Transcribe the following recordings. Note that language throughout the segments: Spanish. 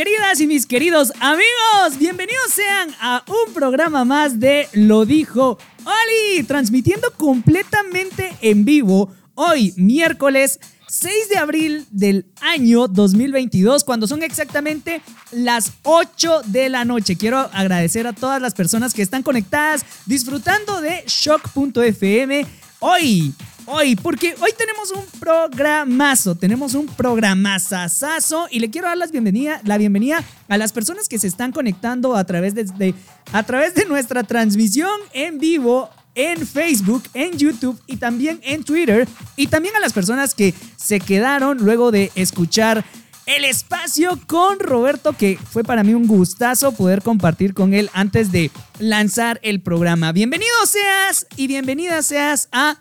Queridas y mis queridos amigos. Bienvenidos sean a un programa más de Lo dijo Oli, transmitiendo completamente en vivo hoy, miércoles 6 de abril del año 2022, cuando son exactamente las 8 de la noche. Quiero agradecer a todas las personas que están conectadas, disfrutando de shock.fm hoy. Hoy, porque hoy tenemos un programazo, tenemos un programazazazo y le quiero dar las bienvenida, la bienvenida a las personas que se están conectando a través de, de- a través de nuestra transmisión en vivo en Facebook, en YouTube y también en Twitter. Y también a las personas que se quedaron luego de escuchar el espacio con Roberto, que fue para mí un gustazo poder compartir con él antes de lanzar el programa. Bienvenido seas y bienvenida seas a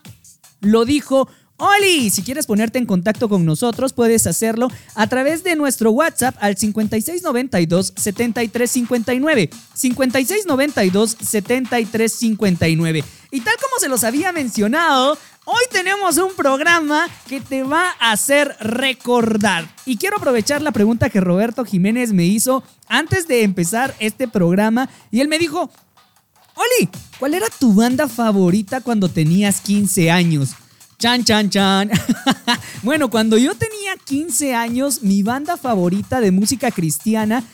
Lo dijo Oli. Si quieres ponerte en contacto con nosotros, puedes hacerlo a través de nuestro WhatsApp al 5692 7359. 5692 7359. Y tal como se los había mencionado, hoy tenemos un programa que te va a hacer recordar. Y quiero aprovechar la pregunta que Roberto Jiménez me hizo antes de empezar este programa. Y él me dijo, Oli, ¿cuál era tu banda favorita cuando tenías 15 años? Chan, chan, chan. bueno, cuando yo tenía 15 años, mi banda favorita de música cristiana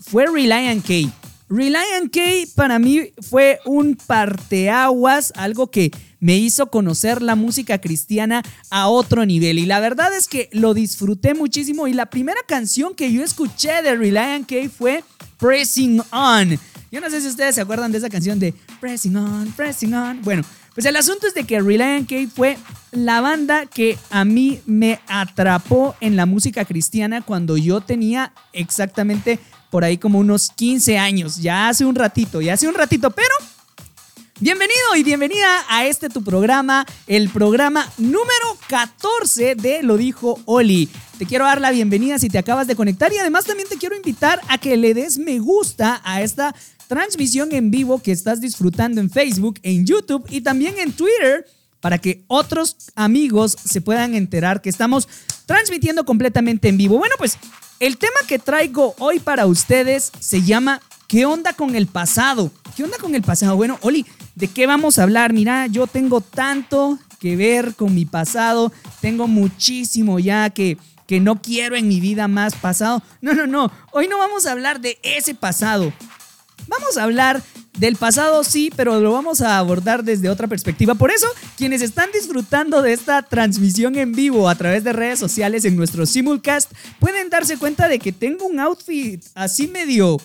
fue Reliant K. Reliant K para mí fue un parteaguas, algo que me hizo conocer la música cristiana a otro nivel. Y la verdad es que lo disfruté muchísimo. Y la primera canción que yo escuché de Reliant K fue Pressing On. Yo no sé si ustedes se acuerdan de esa canción de Pressing On, Pressing On. Bueno, pues el asunto es de que Reliant K fue la banda que a mí me atrapó en la música cristiana cuando yo tenía exactamente por ahí como unos 15 años. Ya hace un ratito, ya hace un ratito, pero Bienvenido y bienvenida a este tu programa, el programa número 14 de Lo dijo Oli. Te quiero dar la bienvenida si te acabas de conectar y además también te quiero invitar a que le des me gusta a esta transmisión en vivo que estás disfrutando en Facebook, en YouTube y también en Twitter para que otros amigos se puedan enterar que estamos transmitiendo completamente en vivo. Bueno, pues el tema que traigo hoy para ustedes se llama ¿Qué onda con el pasado? ¿Qué onda con el pasado? Bueno, Oli, ¿de qué vamos a hablar? Mira, yo tengo tanto que ver con mi pasado, tengo muchísimo ya que, que no quiero en mi vida más pasado. No, no, no, hoy no vamos a hablar de ese pasado. Vamos a hablar del pasado, sí, pero lo vamos a abordar desde otra perspectiva. Por eso, quienes están disfrutando de esta transmisión en vivo a través de redes sociales en nuestro simulcast, pueden darse cuenta de que tengo un outfit así medio...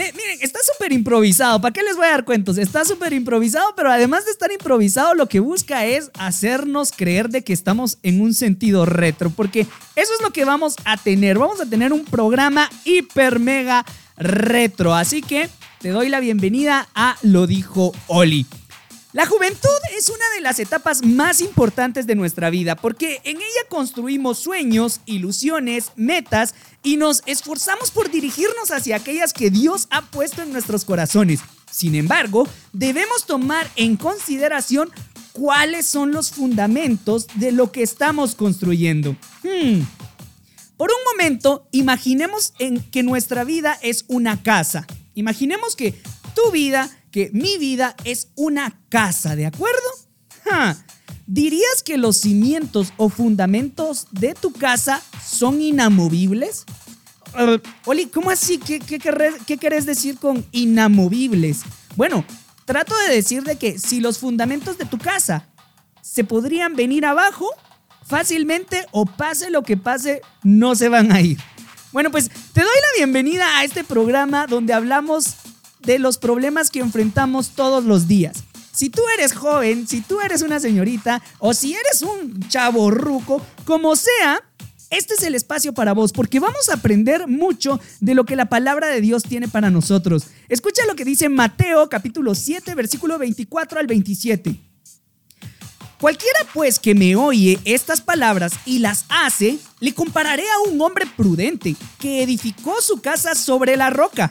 Miren, está súper improvisado. ¿Para qué les voy a dar cuentos? Está súper improvisado, pero además de estar improvisado, lo que busca es hacernos creer de que estamos en un sentido retro, porque eso es lo que vamos a tener. Vamos a tener un programa hiper mega retro. Así que te doy la bienvenida a Lo dijo Oli. La juventud es una de las etapas más importantes de nuestra vida porque en ella construimos sueños, ilusiones, metas y nos esforzamos por dirigirnos hacia aquellas que Dios ha puesto en nuestros corazones. Sin embargo, debemos tomar en consideración cuáles son los fundamentos de lo que estamos construyendo. Hmm. Por un momento, imaginemos en que nuestra vida es una casa. Imaginemos que tu vida, que mi vida es una casa, ¿de acuerdo? Ja. ¿Dirías que los cimientos o fundamentos de tu casa son inamovibles? Uh, Oli, ¿cómo así? ¿Qué, qué, querré- qué querés decir con inamovibles? Bueno, trato de decir de que si los fundamentos de tu casa se podrían venir abajo, fácilmente o pase lo que pase, no se van a ir. Bueno, pues te doy la bienvenida a este programa donde hablamos de los problemas que enfrentamos todos los días. Si tú eres joven, si tú eres una señorita o si eres un chavo ruco, como sea, este es el espacio para vos porque vamos a aprender mucho de lo que la palabra de Dios tiene para nosotros. Escucha lo que dice Mateo capítulo 7 versículo 24 al 27. Cualquiera pues que me oye estas palabras y las hace, le compararé a un hombre prudente que edificó su casa sobre la roca.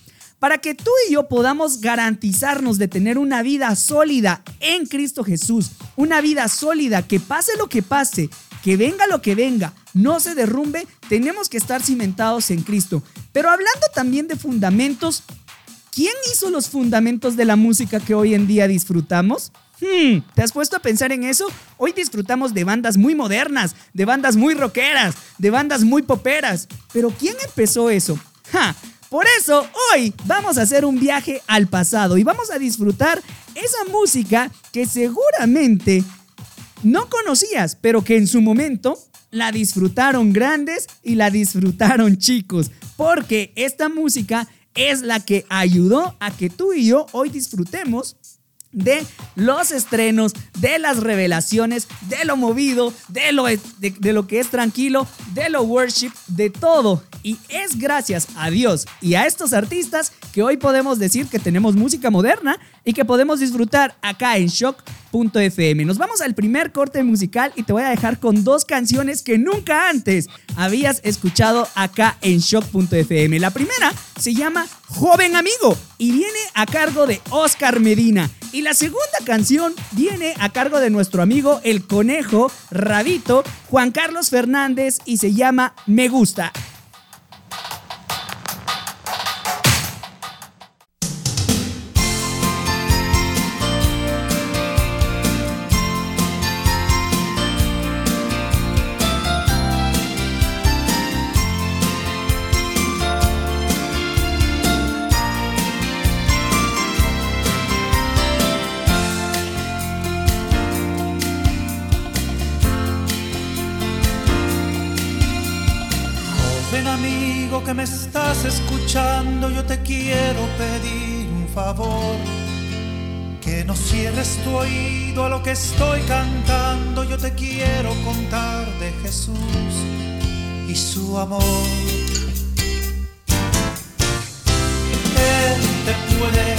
Para que tú y yo podamos garantizarnos de tener una vida sólida en Cristo Jesús, una vida sólida que pase lo que pase, que venga lo que venga, no se derrumbe, tenemos que estar cimentados en Cristo. Pero hablando también de fundamentos, ¿quién hizo los fundamentos de la música que hoy en día disfrutamos? Hmm, ¿Te has puesto a pensar en eso? Hoy disfrutamos de bandas muy modernas, de bandas muy rockeras, de bandas muy poperas. Pero ¿quién empezó eso? Por eso hoy vamos a hacer un viaje al pasado y vamos a disfrutar esa música que seguramente no conocías, pero que en su momento la disfrutaron grandes y la disfrutaron chicos, porque esta música es la que ayudó a que tú y yo hoy disfrutemos de los estrenos, de las revelaciones, de lo movido, de lo, de, lo que es tranquilo, de lo worship, de todo. Y es gracias a Dios y a estos artistas que hoy podemos decir que tenemos música moderna y que podemos disfrutar acá en shock.fm. Nos vamos al primer corte musical y te voy a dejar con dos canciones que nunca antes habías escuchado acá en shock.fm. La primera se llama Joven Amigo y viene a cargo de Oscar Medina. Y la segunda canción viene a cargo de nuestro amigo el conejo Rabito Juan Carlos Fernández y se llama Me Gusta. Yo te quiero pedir un favor. Que no cierres tu oído a lo que estoy cantando. Yo te quiero contar de Jesús y su amor. Él te puede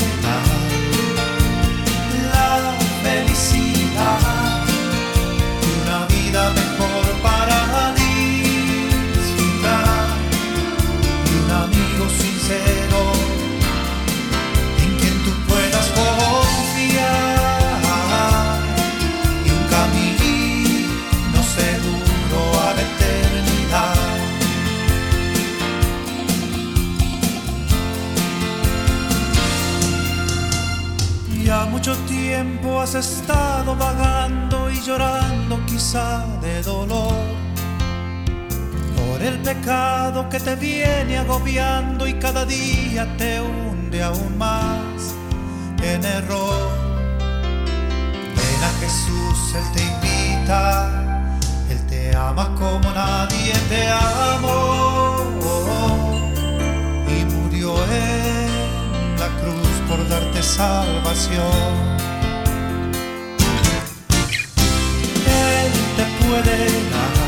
que te viene agobiando y cada día te hunde aún más en error. Ven a Jesús, Él te invita, Él te ama como nadie te amó y murió en la cruz por darte salvación. Él te puede dar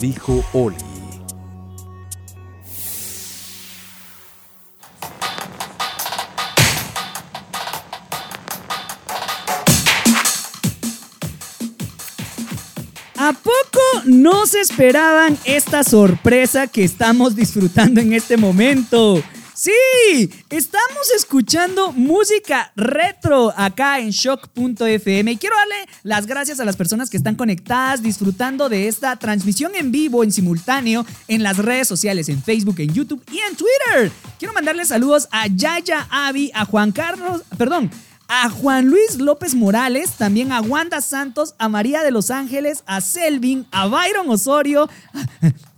dijo Oli. ¿A poco no se esperaban esta sorpresa que estamos disfrutando en este momento? Sí, estamos escuchando música retro acá en shock.fm y quiero darle las gracias a las personas que están conectadas disfrutando de esta transmisión en vivo, en simultáneo, en las redes sociales, en Facebook, en YouTube y en Twitter. Quiero mandarle saludos a Yaya Avi, a Juan Carlos, perdón, a Juan Luis López Morales, también a Wanda Santos, a María de los Ángeles, a Selvin, a Byron Osorio.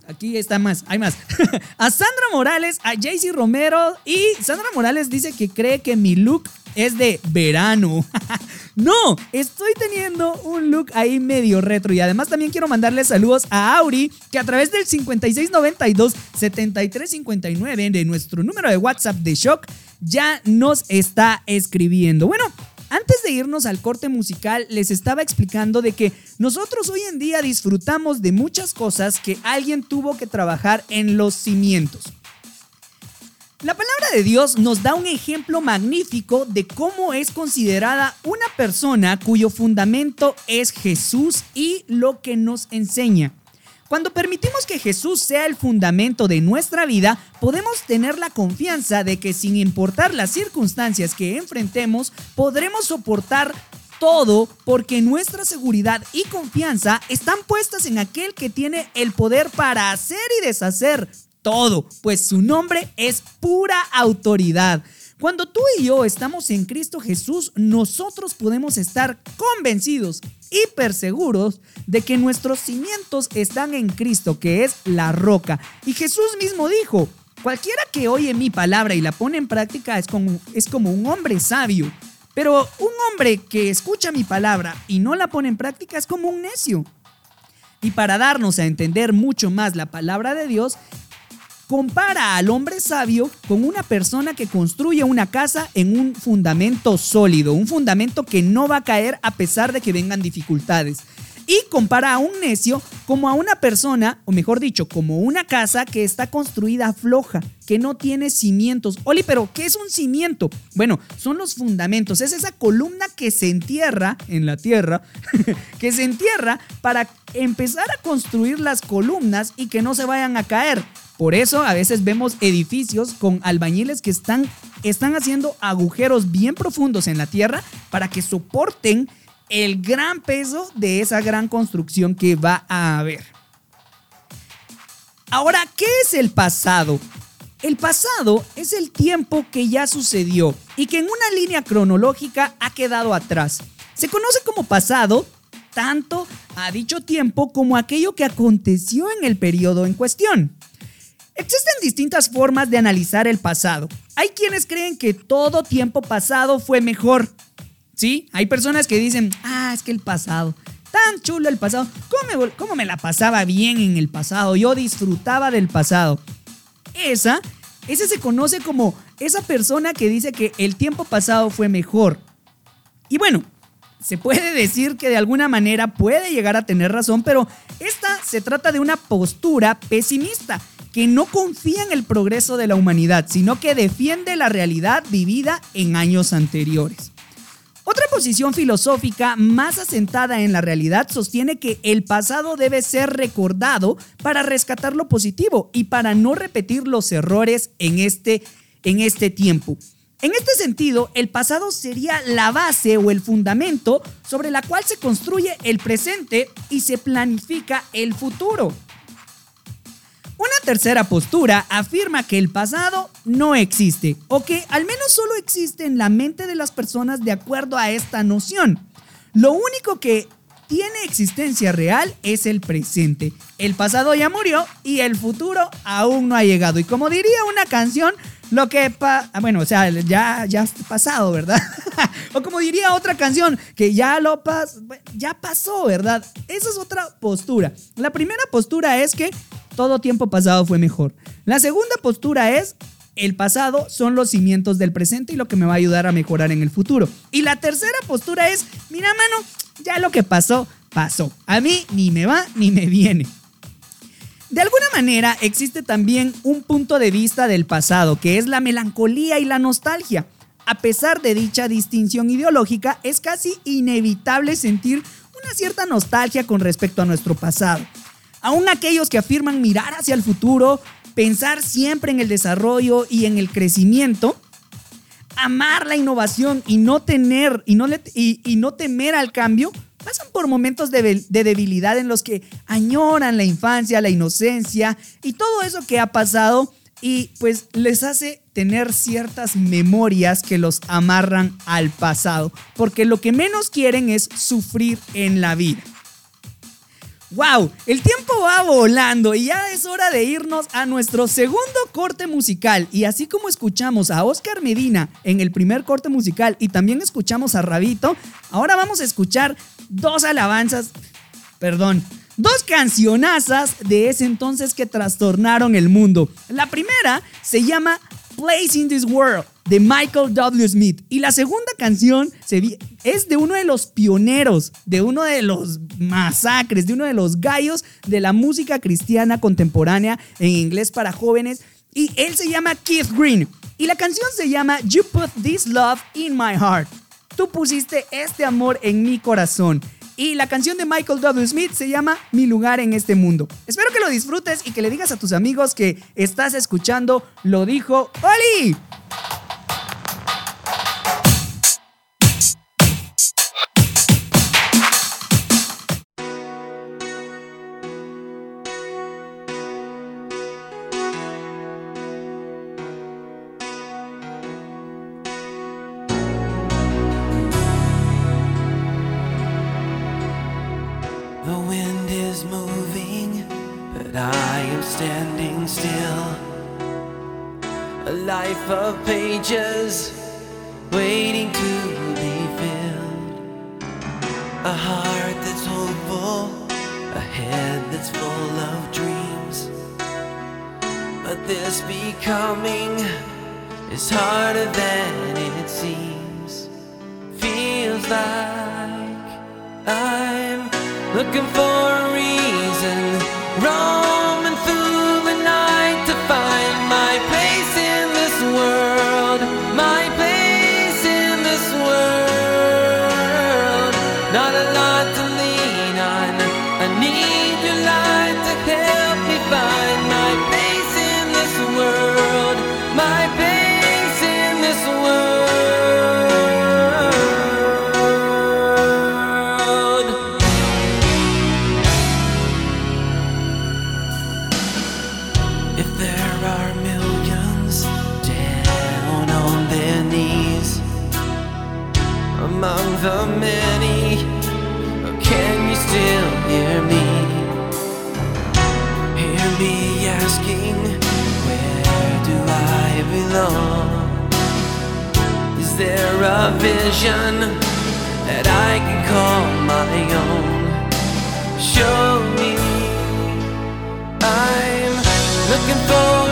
Aquí está más, hay más. a Sandra Morales, a Jaycee Romero y Sandra Morales dice que cree que mi look es de verano. no, estoy teniendo un look ahí medio retro y además también quiero mandarle saludos a Auri que a través del 5692-7359 de nuestro número de WhatsApp de Shock ya nos está escribiendo. Bueno, antes de irnos al corte musical, les estaba explicando de que nosotros hoy en día disfrutamos de muchas cosas que alguien tuvo que trabajar en los cimientos. La palabra de Dios nos da un ejemplo magnífico de cómo es considerada una persona cuyo fundamento es Jesús y lo que nos enseña. Cuando permitimos que Jesús sea el fundamento de nuestra vida, podemos tener la confianza de que sin importar las circunstancias que enfrentemos, podremos soportar todo porque nuestra seguridad y confianza están puestas en aquel que tiene el poder para hacer y deshacer todo, pues su nombre es pura autoridad. Cuando tú y yo estamos en Cristo Jesús, nosotros podemos estar convencidos, hiper seguros, de que nuestros cimientos están en Cristo, que es la roca. Y Jesús mismo dijo, cualquiera que oye mi palabra y la pone en práctica es como, es como un hombre sabio. Pero un hombre que escucha mi palabra y no la pone en práctica es como un necio. Y para darnos a entender mucho más la palabra de Dios, compara al hombre sabio con una persona que construye una casa en un fundamento sólido, un fundamento que no va a caer a pesar de que vengan dificultades y compara a un necio como a una persona, o mejor dicho, como una casa que está construida floja, que no tiene cimientos. Oli, pero ¿qué es un cimiento? Bueno, son los fundamentos, es esa columna que se entierra en la tierra, que se entierra para empezar a construir las columnas y que no se vayan a caer. Por eso a veces vemos edificios con albañiles que están, están haciendo agujeros bien profundos en la tierra para que soporten el gran peso de esa gran construcción que va a haber. Ahora, ¿qué es el pasado? El pasado es el tiempo que ya sucedió y que en una línea cronológica ha quedado atrás. Se conoce como pasado tanto a dicho tiempo como aquello que aconteció en el periodo en cuestión. Existen distintas formas de analizar el pasado. Hay quienes creen que todo tiempo pasado fue mejor, ¿Sí? Hay personas que dicen, ah, es que el pasado, tan chulo el pasado, ¿cómo me, cómo me la pasaba bien en el pasado? Yo disfrutaba del pasado. Esa, ese se conoce como esa persona que dice que el tiempo pasado fue mejor. Y bueno, se puede decir que de alguna manera puede llegar a tener razón, pero esta se trata de una postura pesimista que no confía en el progreso de la humanidad, sino que defiende la realidad vivida en años anteriores. Otra posición filosófica más asentada en la realidad sostiene que el pasado debe ser recordado para rescatar lo positivo y para no repetir los errores en este, en este tiempo. En este sentido, el pasado sería la base o el fundamento sobre la cual se construye el presente y se planifica el futuro. Tercera postura afirma que el pasado no existe, o que al menos solo existe en la mente de las personas de acuerdo a esta noción. Lo único que tiene existencia real es el presente. El pasado ya murió y el futuro aún no ha llegado. Y como diría una canción, lo que pa ah, bueno, o sea, ya ya pasado, ¿verdad? o como diría otra canción, que ya lo pas ya pasó, ¿verdad? Esa es otra postura. La primera postura es que todo tiempo pasado fue mejor. La segunda postura es, el pasado son los cimientos del presente y lo que me va a ayudar a mejorar en el futuro. Y la tercera postura es, mira mano, ya lo que pasó, pasó. A mí ni me va ni me viene. De alguna manera existe también un punto de vista del pasado, que es la melancolía y la nostalgia. A pesar de dicha distinción ideológica, es casi inevitable sentir una cierta nostalgia con respecto a nuestro pasado. Aún aquellos que afirman mirar hacia el futuro, pensar siempre en el desarrollo y en el crecimiento, amar la innovación y no tener y no, temer al cambio, pasan por momentos de, debilidad en los que añoran la infancia, la inocencia y todo eso que ha pasado y pues les hace tener ciertas memorias que los amarran al pasado, porque lo que menos quieren es sufrir en la vida. ¡Wow! El tiempo va volando y ya es hora de irnos a nuestro segundo corte musical. Y así como escuchamos a Oscar Medina en el primer corte musical y también escuchamos a Rabito, ahora vamos a escuchar dos alabanzas, perdón, dos cancionazas de ese entonces que trastornaron el mundo. La primera se llama Place in This World de Michael W. Smith. Y la segunda canción es de uno de los pioneros, de uno de los masacres, de uno de los gallos de la música cristiana contemporánea en inglés para jóvenes. Y él se llama Keith Green. Y la canción se llama You Put This Love in My Heart. Tú pusiste este amor en mi corazón. Y la canción de Michael W. Smith se llama Mi lugar en este mundo. Espero que lo disfrutes y que le digas a tus amigos que estás escuchando Lo dijo Oli. not a lot to lean on. I need your light to help me find. there a vision that I can call my own? Show me. I'm looking for.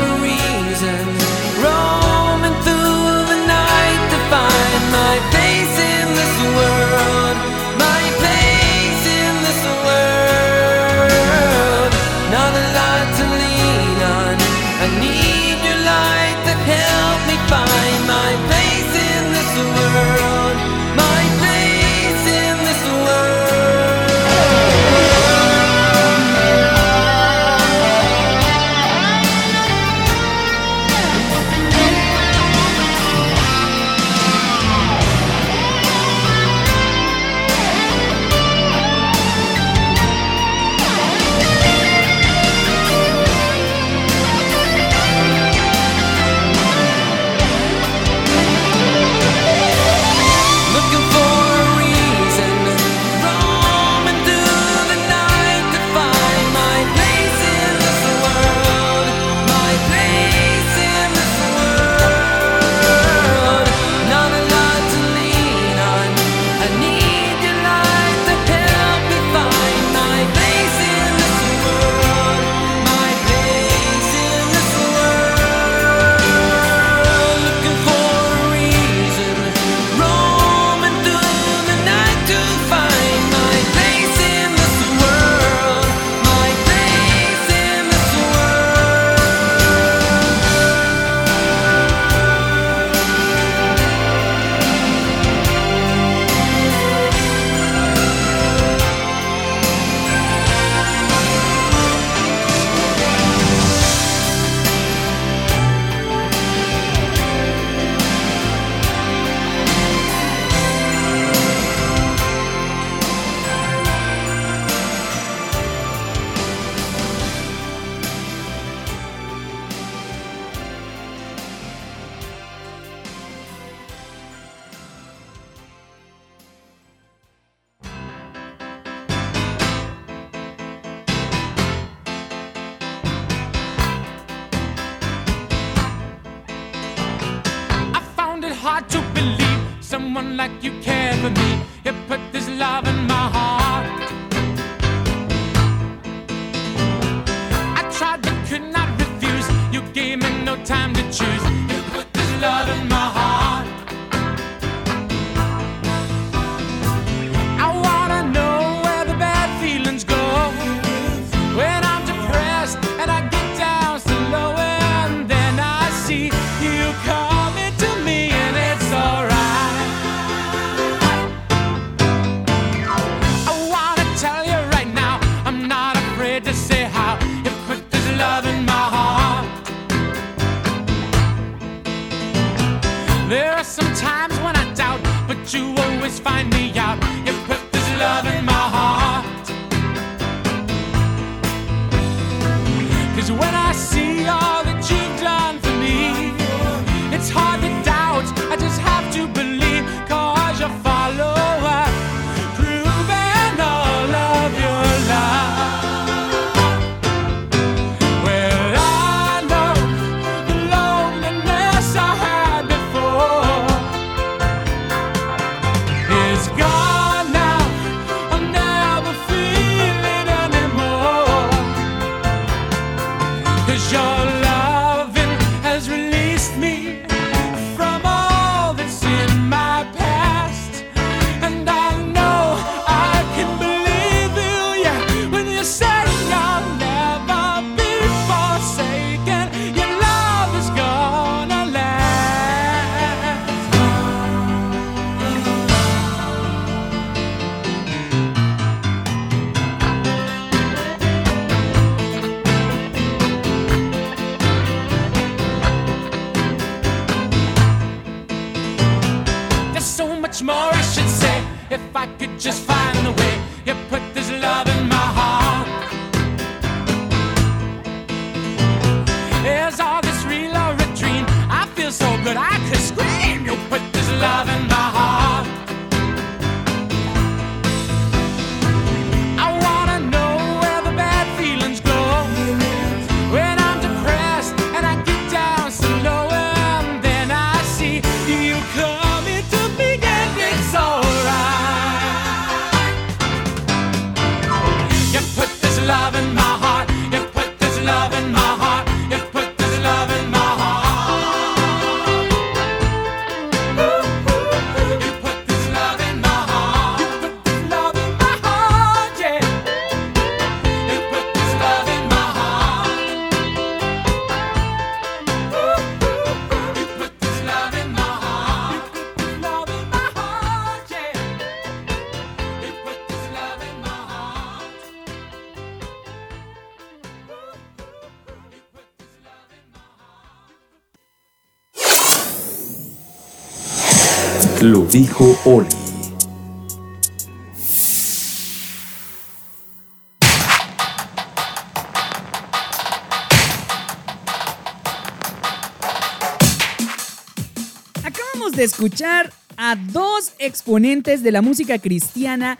Escuchar a dos exponentes de la música cristiana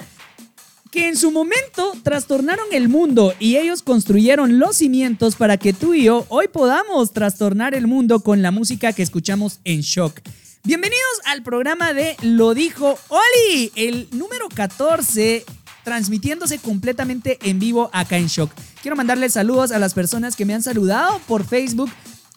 que en su momento trastornaron el mundo y ellos construyeron los cimientos para que tú y yo hoy podamos trastornar el mundo con la música que escuchamos en Shock. Bienvenidos al programa de Lo dijo Oli, el número 14 transmitiéndose completamente en vivo acá en Shock. Quiero mandarles saludos a las personas que me han saludado por Facebook.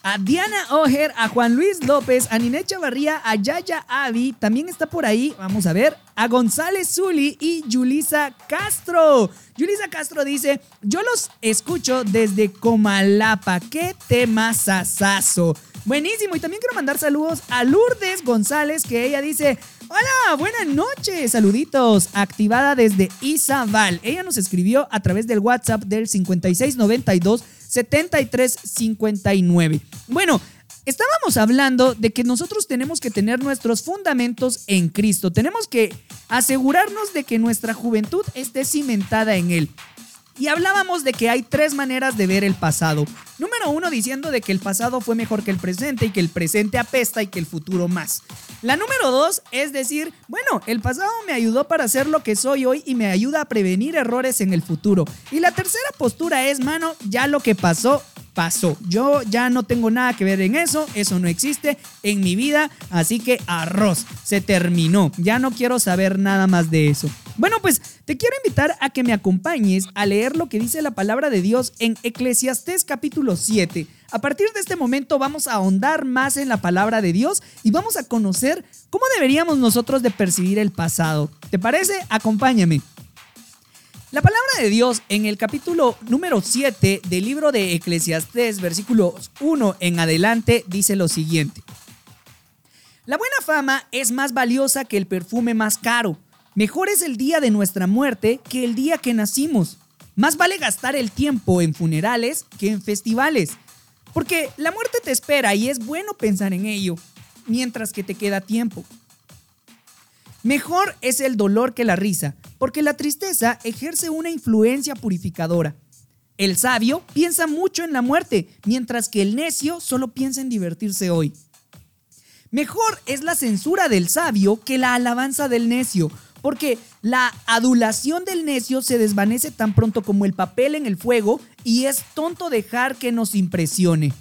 A Diana Oger, a Juan Luis López, a Ninet Chavarría, a Yaya Avi, también está por ahí, vamos a ver, a González Zuli y Yulisa Castro. Yulisa Castro dice, yo los escucho desde Comalapa, qué tema sasazo. Buenísimo, y también quiero mandar saludos a Lourdes González, que ella dice, hola, buenas noches, saluditos, activada desde Izabal. Ella nos escribió a través del WhatsApp del 5692 7359. Bueno, estábamos hablando de que nosotros tenemos que tener nuestros fundamentos en Cristo. Tenemos que asegurarnos de que nuestra juventud esté cimentada en Él. Y hablábamos de que hay tres maneras de ver el pasado. Número uno diciendo de que el pasado fue mejor que el presente y que el presente apesta y que el futuro más. La número dos es decir, bueno, el pasado me ayudó para ser lo que soy hoy y me ayuda a prevenir errores en el futuro. Y la tercera postura es, mano, ya lo que pasó, pasó. Yo ya no tengo nada que ver en eso, eso no existe en mi vida, así que arroz, se terminó. Ya no quiero saber nada más de eso. Bueno, pues te quiero invitar a que me acompañes a leer lo que dice la palabra de Dios en Eclesiastés capítulo 7. A partir de este momento vamos a ahondar más en la palabra de Dios y vamos a conocer cómo deberíamos nosotros de percibir el pasado. ¿Te parece? Acompáñame. La palabra de Dios en el capítulo número 7 del libro de Eclesiastés, versículos 1 en adelante, dice lo siguiente. La buena fama es más valiosa que el perfume más caro. Mejor es el día de nuestra muerte que el día que nacimos. Más vale gastar el tiempo en funerales que en festivales. Porque la muerte te espera y es bueno pensar en ello mientras que te queda tiempo. Mejor es el dolor que la risa, porque la tristeza ejerce una influencia purificadora. El sabio piensa mucho en la muerte, mientras que el necio solo piensa en divertirse hoy. Mejor es la censura del sabio que la alabanza del necio, porque la adulación del necio se desvanece tan pronto como el papel en el fuego y es tonto dejar que nos impresione.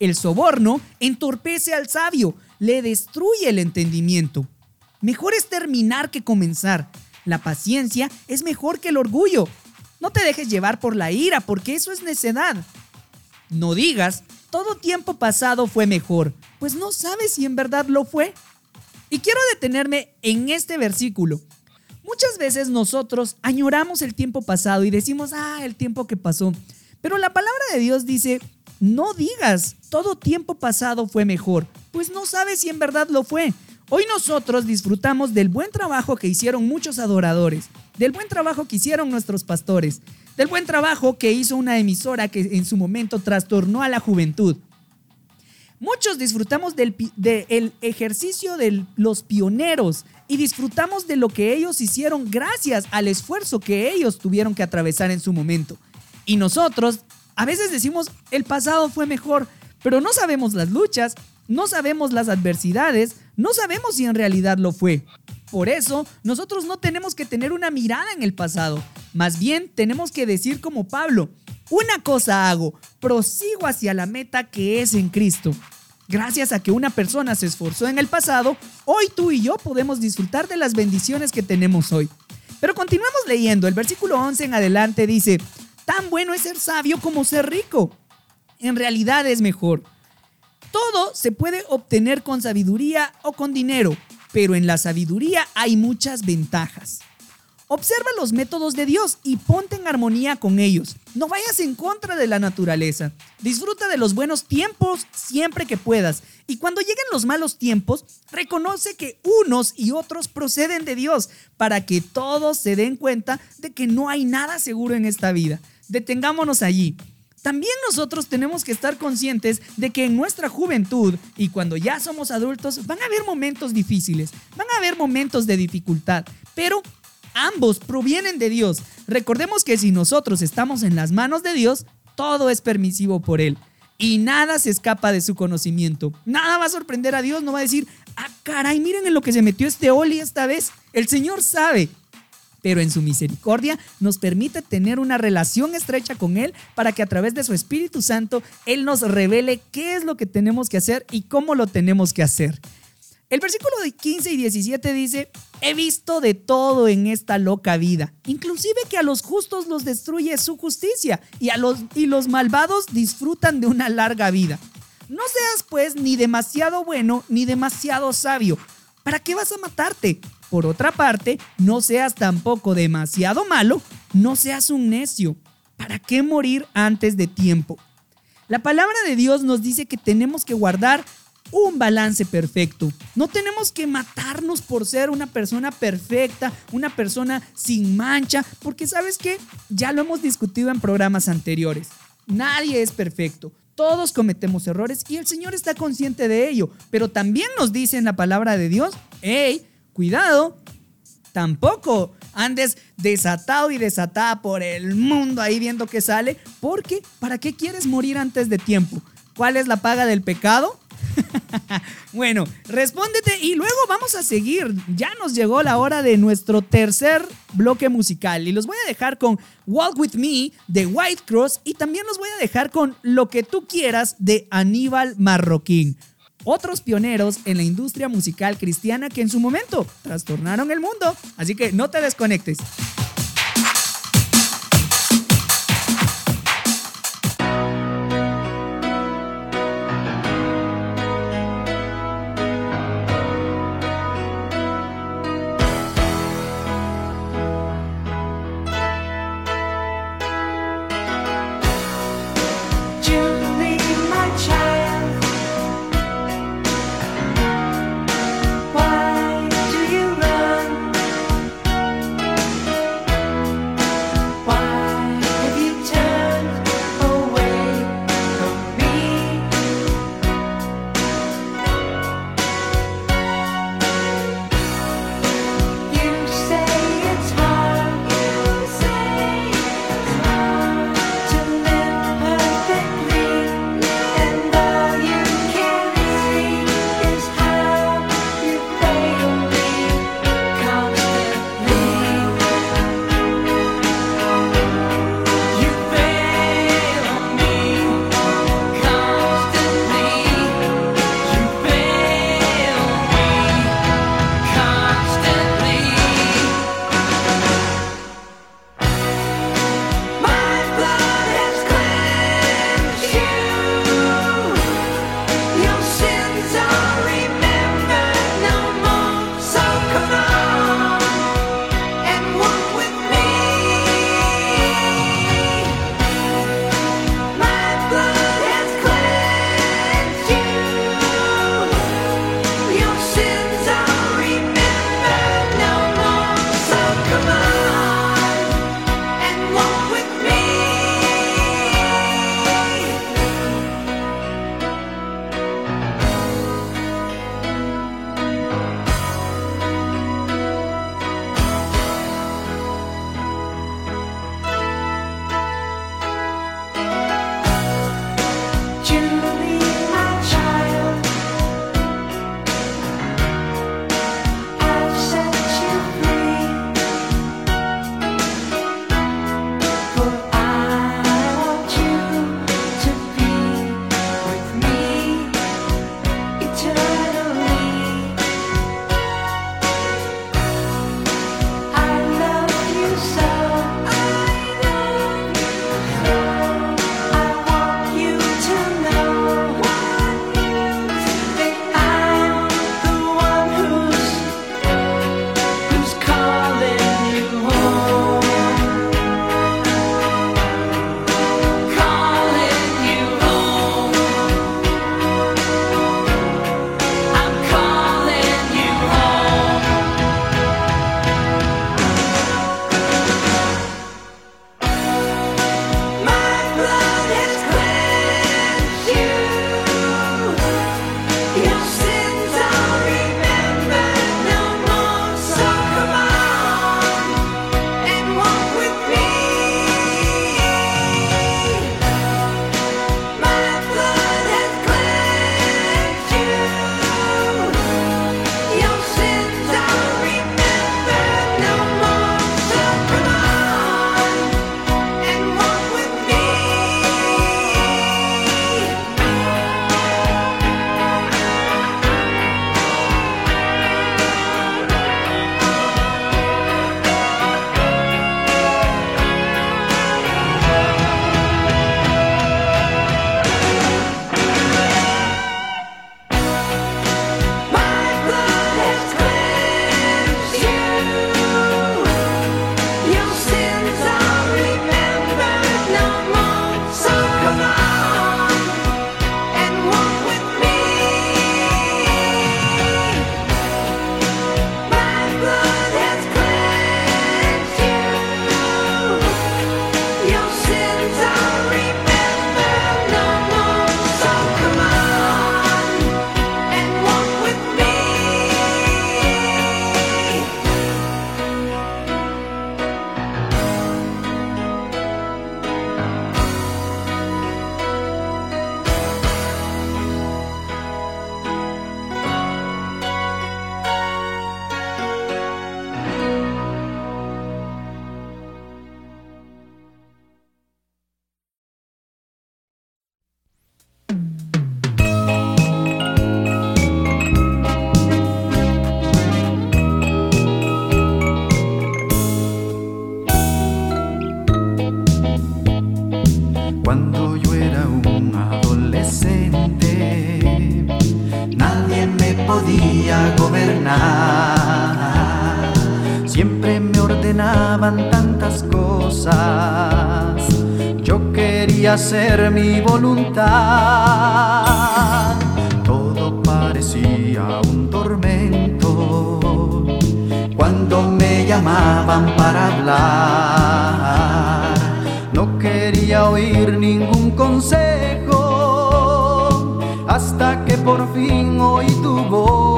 El soborno entorpece al sabio, le destruye el entendimiento. Mejor es terminar que comenzar. La paciencia es mejor que el orgullo. No te dejes llevar por la ira, porque eso es necedad. No digas, todo tiempo pasado fue mejor, pues no sabes si en verdad lo fue. Y quiero detenerme en este versículo. Muchas veces nosotros añoramos el tiempo pasado y decimos, ah, el tiempo que pasó. Pero la palabra de Dios dice, no digas, todo tiempo pasado fue mejor, pues no sabes si en verdad lo fue. Hoy nosotros disfrutamos del buen trabajo que hicieron muchos adoradores, del buen trabajo que hicieron nuestros pastores, del buen trabajo que hizo una emisora que en su momento trastornó a la juventud. Muchos disfrutamos del ejercicio de los pioneros y disfrutamos de lo que ellos hicieron gracias al esfuerzo que ellos tuvieron que atravesar en su momento. Y nosotros a veces decimos, el pasado fue mejor, pero no sabemos las luchas, no sabemos las adversidades, no sabemos si en realidad lo fue. Por eso, nosotros no tenemos que tener una mirada en el pasado. Más bien, tenemos que decir como Pablo, una cosa hago, prosigo hacia la meta que es en Cristo. Gracias a que una persona se esforzó en el pasado, hoy tú y yo podemos disfrutar de las bendiciones que tenemos hoy. Pero continuemos leyendo, el versículo 11 en adelante dice, tan bueno es ser sabio como ser rico. En realidad es mejor. Todo se puede obtener con sabiduría o con dinero, pero en la sabiduría hay muchas ventajas. Observa los métodos de Dios y ponte en armonía con ellos. No vayas en contra de la naturaleza. Disfruta de los buenos tiempos siempre que puedas. Y cuando lleguen los malos tiempos, reconoce que unos y otros proceden de Dios para que todos se den cuenta de que no hay nada seguro en esta vida. Detengámonos allí. También nosotros tenemos que estar conscientes de que en nuestra juventud y cuando ya somos adultos van a haber momentos difíciles, van a haber momentos de dificultad, pero ambos provienen de Dios. Recordemos que si nosotros estamos en las manos de Dios, todo es permisivo por Él. Y nada se escapa de su conocimiento. Nada va a sorprender a Dios, no va a decir, ah, caray, miren en lo que se metió este Oli esta vez. El Señor sabe. Pero en su misericordia nos permite tener una relación estrecha con Él para que a través de su Espíritu Santo Él nos revele qué es lo que tenemos que hacer y cómo lo tenemos que hacer. El versículo de 15 y 17 dice, he visto de todo en esta loca vida, inclusive que a los justos los destruye su justicia y, a los, y los malvados disfrutan de una larga vida. No seas pues ni demasiado bueno ni demasiado sabio. ¿Para qué vas a matarte? Por otra parte, no seas tampoco demasiado malo, no seas un necio. ¿Para qué morir antes de tiempo? La palabra de Dios nos dice que tenemos que guardar un balance perfecto. No tenemos que matarnos por ser una persona perfecta, una persona sin mancha, porque sabes que ya lo hemos discutido en programas anteriores. Nadie es perfecto. Todos cometemos errores y el Señor está consciente de ello, pero también nos dice en la palabra de Dios, hey, cuidado, tampoco andes desatado y desatada por el mundo ahí viendo que sale, porque ¿para qué quieres morir antes de tiempo? ¿Cuál es la paga del pecado? bueno, respóndete y luego vamos a seguir. Ya nos llegó la hora de nuestro tercer bloque musical y los voy a dejar con Walk With Me de White Cross y también los voy a dejar con Lo que tú quieras de Aníbal Marroquín. Otros pioneros en la industria musical cristiana que en su momento trastornaron el mundo. Así que no te desconectes. Me ordenaban tantas cosas. Yo quería hacer mi voluntad. Todo parecía un tormento cuando me llamaban para hablar. No quería oír ningún consejo hasta que por fin oí tu voz.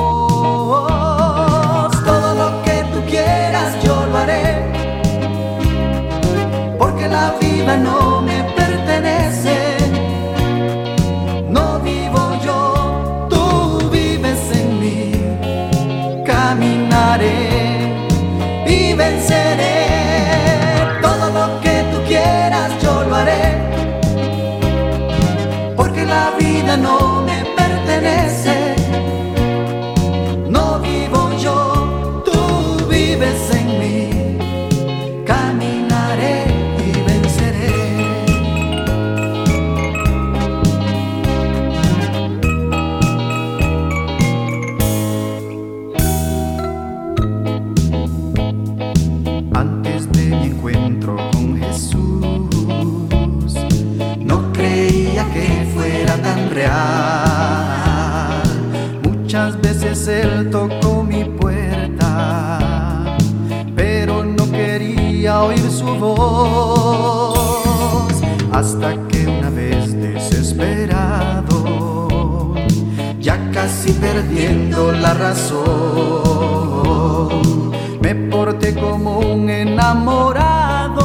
Me porté como un enamorado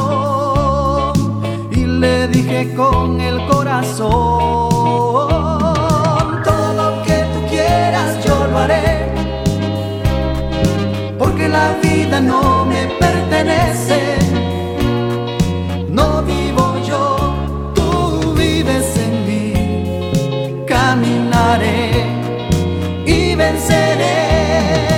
y le dije con el corazón, todo lo que tú quieras yo lo haré, porque la vida no me pertenece. Y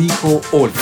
dijo Oli.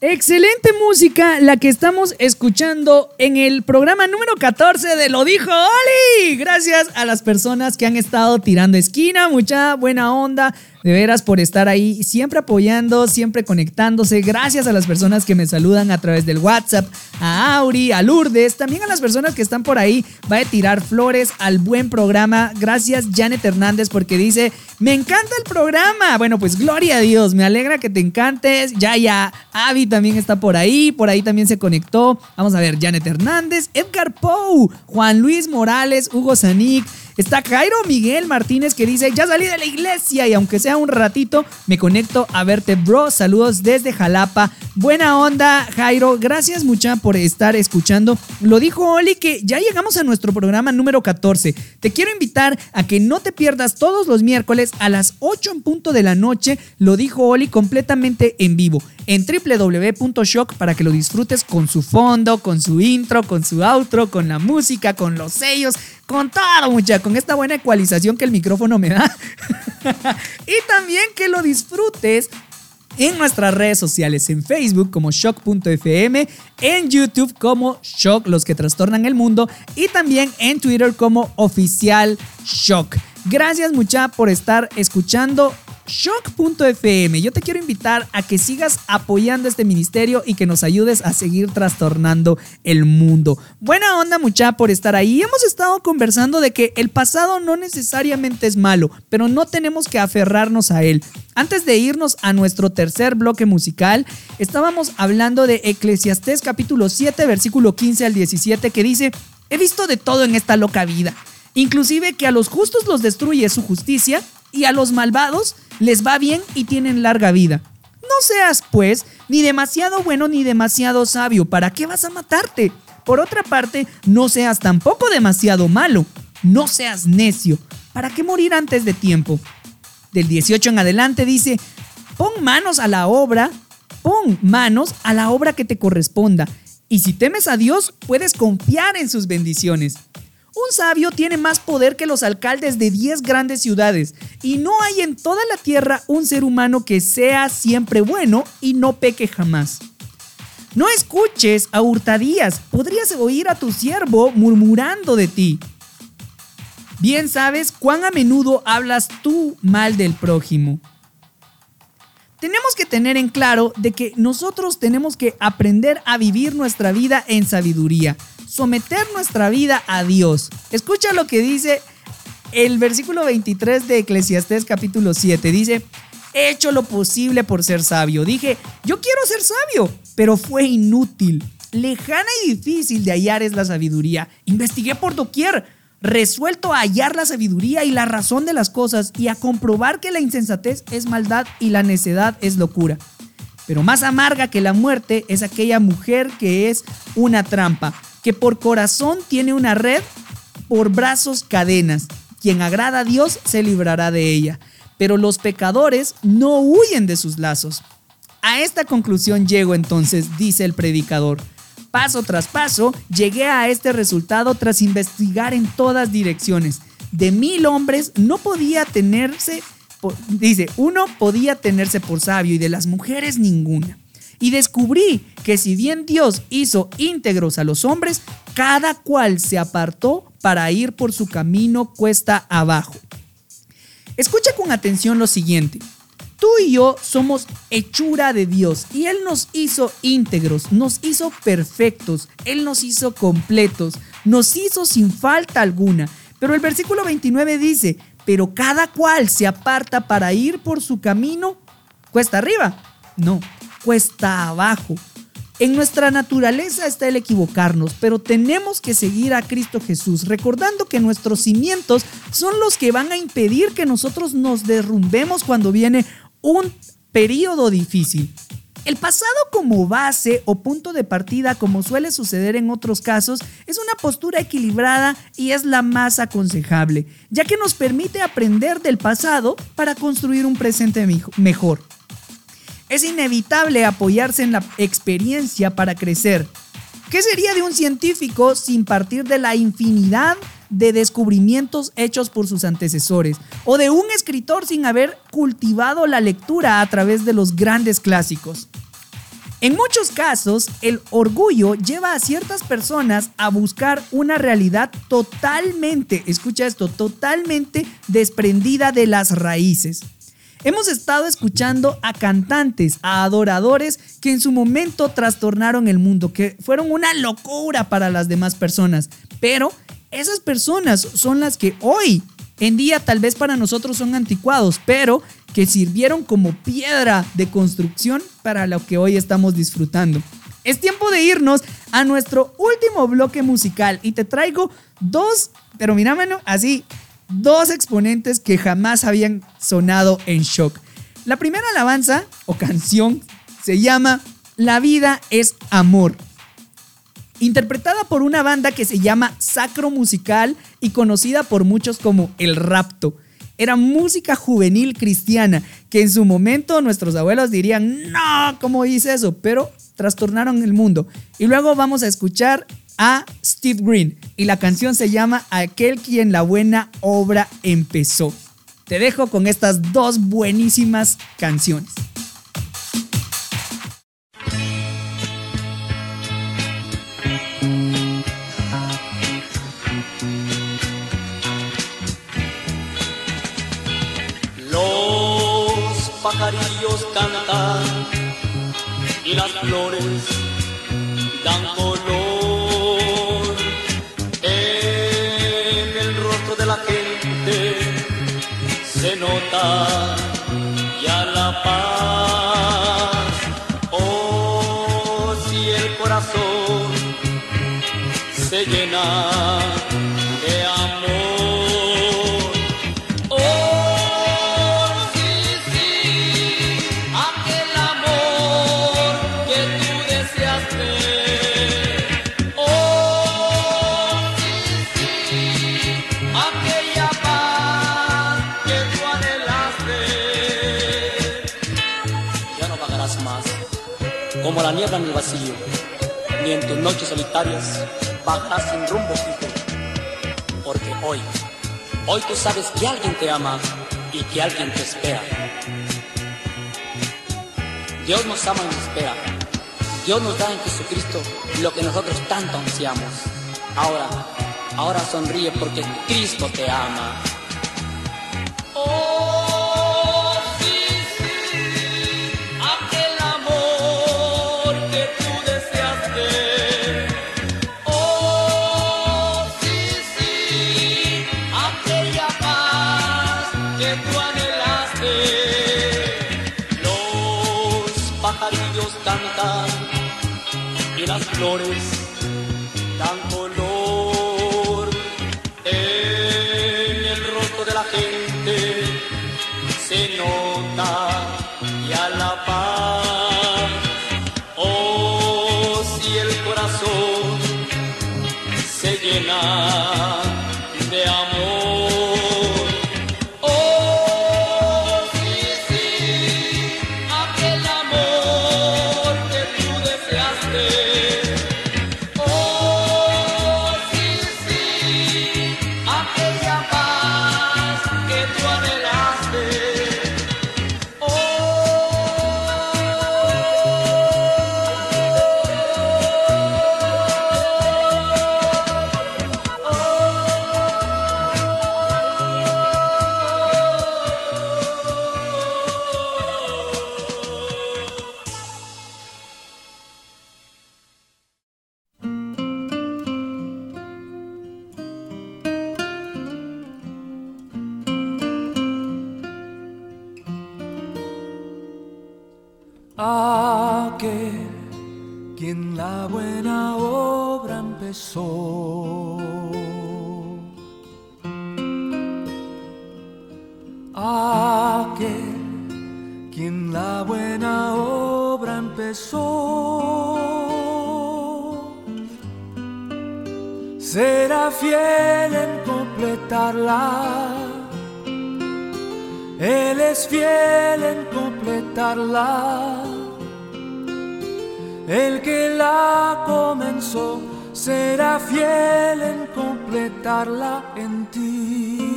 Excelente música la que estamos escuchando en el programa número 14 de Lo Dijo Oli. Gracias a las personas que han estado tirando esquina, mucha buena onda. De veras por estar ahí, siempre apoyando, siempre conectándose. Gracias a las personas que me saludan a través del WhatsApp, a Auri, a Lourdes, también a las personas que están por ahí. Va a tirar flores al buen programa. Gracias Janet Hernández porque dice, me encanta el programa. Bueno, pues gloria a Dios, me alegra que te encantes. Ya, ya, Avi también está por ahí, por ahí también se conectó. Vamos a ver, Janet Hernández, Edgar Pou, Juan Luis Morales, Hugo Sanic. Está Jairo Miguel Martínez que dice, ya salí de la iglesia y aunque sea un ratito, me conecto a verte, bro. Saludos desde Jalapa. Buena onda, Jairo. Gracias mucha por estar escuchando. Lo dijo Oli que ya llegamos a nuestro programa número 14. Te quiero invitar a que no te pierdas todos los miércoles a las 8 en punto de la noche. Lo dijo Oli completamente en vivo en www.shock para que lo disfrutes con su fondo, con su intro, con su outro, con la música, con los sellos, con todo, mucha, con esta buena ecualización que el micrófono me da. y también que lo disfrutes en nuestras redes sociales, en Facebook como shock.fm, en YouTube como Shock, los que trastornan el mundo, y también en Twitter como oficial Shock. Gracias mucha por estar escuchando Shock.fm. Yo te quiero invitar a que sigas apoyando este ministerio y que nos ayudes a seguir trastornando el mundo. Buena onda mucha por estar ahí. Hemos estado conversando de que el pasado no necesariamente es malo, pero no tenemos que aferrarnos a él. Antes de irnos a nuestro tercer bloque musical, estábamos hablando de Eclesiastés capítulo 7, versículo 15 al 17, que dice, he visto de todo en esta loca vida, inclusive que a los justos los destruye su justicia y a los malvados les va bien y tienen larga vida. No seas, pues, ni demasiado bueno ni demasiado sabio, ¿para qué vas a matarte? Por otra parte, no seas tampoco demasiado malo, no seas necio, ¿para qué morir antes de tiempo? Del 18 en adelante dice, pon manos a la obra, pon manos a la obra que te corresponda, y si temes a Dios, puedes confiar en sus bendiciones. Un sabio tiene más poder que los alcaldes de 10 grandes ciudades y no hay en toda la tierra un ser humano que sea siempre bueno y no peque jamás. No escuches a hurtadías, podrías oír a tu siervo murmurando de ti. Bien sabes cuán a menudo hablas tú mal del prójimo. Tenemos que tener en claro de que nosotros tenemos que aprender a vivir nuestra vida en sabiduría someter nuestra vida a Dios. Escucha lo que dice el versículo 23 de Eclesiastés capítulo 7. Dice, he hecho lo posible por ser sabio. Dije, yo quiero ser sabio, pero fue inútil. Lejana y difícil de hallar es la sabiduría. Investigué por doquier, resuelto a hallar la sabiduría y la razón de las cosas y a comprobar que la insensatez es maldad y la necedad es locura. Pero más amarga que la muerte es aquella mujer que es una trampa que por corazón tiene una red, por brazos cadenas. Quien agrada a Dios se librará de ella. Pero los pecadores no huyen de sus lazos. A esta conclusión llego entonces, dice el predicador. Paso tras paso, llegué a este resultado tras investigar en todas direcciones. De mil hombres no podía tenerse, dice, uno podía tenerse por sabio y de las mujeres ninguna. Y descubrí que si bien Dios hizo íntegros a los hombres, cada cual se apartó para ir por su camino cuesta abajo. Escucha con atención lo siguiente. Tú y yo somos hechura de Dios y Él nos hizo íntegros, nos hizo perfectos, Él nos hizo completos, nos hizo sin falta alguna. Pero el versículo 29 dice, pero cada cual se aparta para ir por su camino cuesta arriba. No, cuesta abajo. En nuestra naturaleza está el equivocarnos, pero tenemos que seguir a Cristo Jesús, recordando que nuestros cimientos son los que van a impedir que nosotros nos derrumbemos cuando viene un periodo difícil. El pasado como base o punto de partida, como suele suceder en otros casos, es una postura equilibrada y es la más aconsejable, ya que nos permite aprender del pasado para construir un presente mejor. Es inevitable apoyarse en la experiencia para crecer. ¿Qué sería de un científico sin partir de la infinidad de descubrimientos hechos por sus antecesores? ¿O de un escritor sin haber cultivado la lectura a través de los grandes clásicos? En muchos casos, el orgullo lleva a ciertas personas a buscar una realidad totalmente, escucha esto, totalmente desprendida de las raíces. Hemos estado escuchando a cantantes, a adoradores que en su momento trastornaron el mundo, que fueron una locura para las demás personas. Pero esas personas son las que hoy en día tal vez para nosotros son anticuados, pero que sirvieron como piedra de construcción para lo que hoy estamos disfrutando. Es tiempo de irnos a nuestro último bloque musical y te traigo dos, pero mira, mano, así, dos exponentes que jamás habían sonado en shock. La primera alabanza o canción se llama La vida es amor. Interpretada por una banda que se llama Sacro Musical y conocida por muchos como El Rapto. Era música juvenil cristiana que en su momento nuestros abuelos dirían, no, ¿cómo hice eso? Pero trastornaron el mundo. Y luego vamos a escuchar a Steve Green y la canción se llama Aquel quien la buena obra empezó. te dejo con estas dos buenísimas canciones. Los pajarillos cantan y las flores en el vacío, ni en tus noches solitarias vagarás sin rumbo fijo. Porque hoy, hoy tú sabes que alguien te ama y que alguien te espera. Dios nos ama y nos espera. Dios nos da en Jesucristo lo que nosotros tanto ansiamos. Ahora, ahora sonríe porque Cristo te ama. Oh, flores Aquel quien la buena obra empezó. Aquel quien la buena obra empezó. Será fiel en completarla. Él es fiel en completarla. El que la comenzó será fiel en completarla en ti.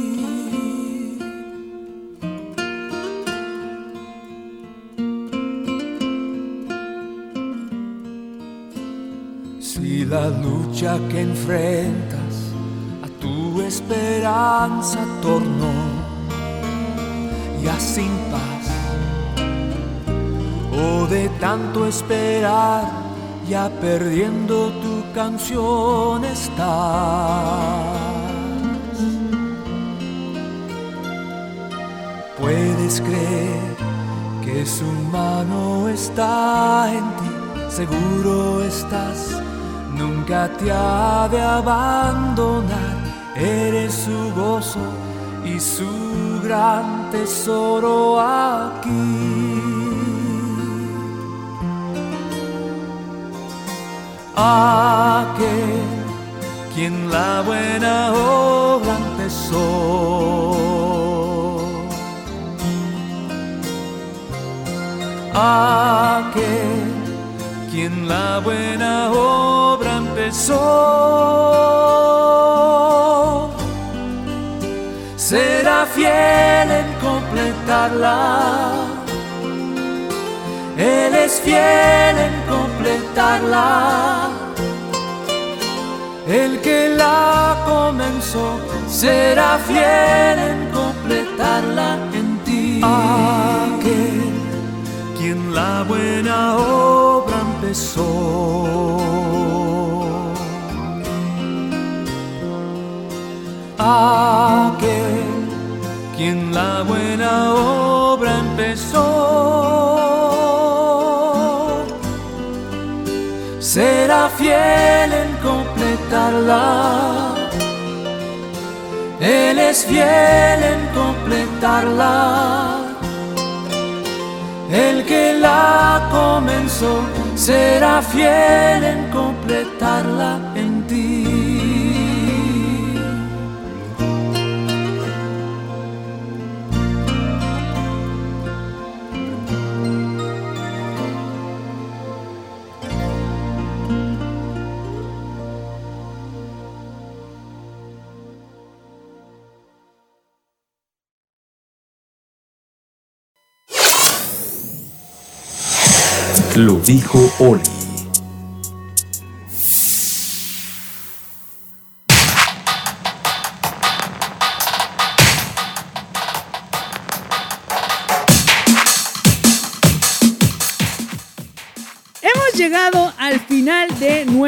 Si la lucha que enfrentas a tu esperanza tornó ya sin paz, o de tanto esperar, ya perdiendo tu canción estás. Puedes creer que su mano está en ti, seguro estás, nunca te ha de abandonar, eres su gozo y su gran tesoro aquí. Aquel quien la buena obra empezó. Aquel quien la buena obra empezó. Será fiel en completarla. Él es fiel en completarla. El que la comenzó será fiel en completarla en ti. Aquel quien la buena obra empezó. Aquel quien la buena obra empezó será fiel completarla. Él es fiel en completarla. El que la comenzó será fiel en completarla Lo dijo Oli.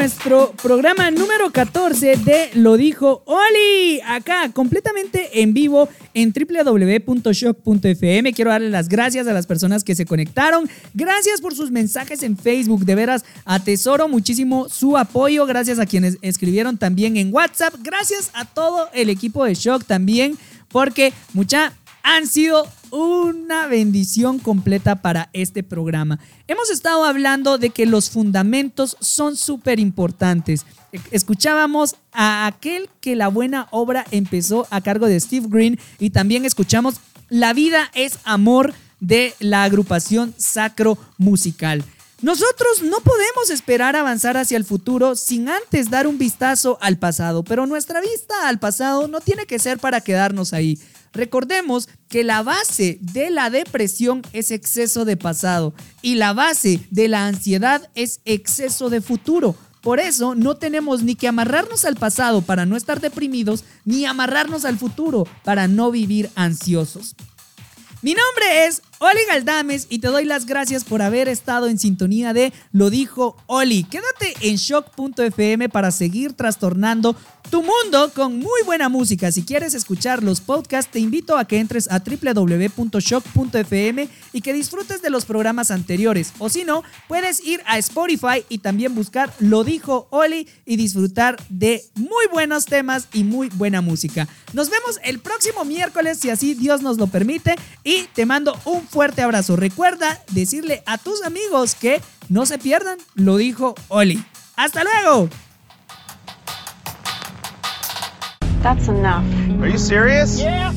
Nuestro programa número 14 de Lo dijo Oli. Acá, completamente en vivo en www.shock.fm. Quiero darle las gracias a las personas que se conectaron. Gracias por sus mensajes en Facebook. De veras, atesoro muchísimo su apoyo. Gracias a quienes escribieron también en WhatsApp. Gracias a todo el equipo de Shock también. Porque mucha han sido una bendición completa para este programa. Hemos estado hablando de que los fundamentos son súper importantes. Escuchábamos a aquel que la buena obra empezó a cargo de Steve Green y también escuchamos La vida es amor de la agrupación Sacro Musical. Nosotros no podemos esperar avanzar hacia el futuro sin antes dar un vistazo al pasado, pero nuestra vista al pasado no tiene que ser para quedarnos ahí. Recordemos que la base de la depresión es exceso de pasado y la base de la ansiedad es exceso de futuro. Por eso no tenemos ni que amarrarnos al pasado para no estar deprimidos, ni amarrarnos al futuro para no vivir ansiosos. Mi nombre es Oli Galdames y te doy las gracias por haber estado en sintonía de Lo dijo Oli. Quédate en shock.fm para seguir trastornando tu mundo con muy buena música. Si quieres escuchar los podcasts, te invito a que entres a www.shock.fm y que disfrutes de los programas anteriores. O si no, puedes ir a Spotify y también buscar Lo dijo Oli y disfrutar de muy buenos temas y muy buena música. Nos vemos el próximo miércoles, si así Dios nos lo permite, y te mando un fuerte abrazo. Recuerda decirle a tus amigos que no se pierdan, lo dijo Oli. ¡Hasta luego! That's enough. Are you serious? Yeah.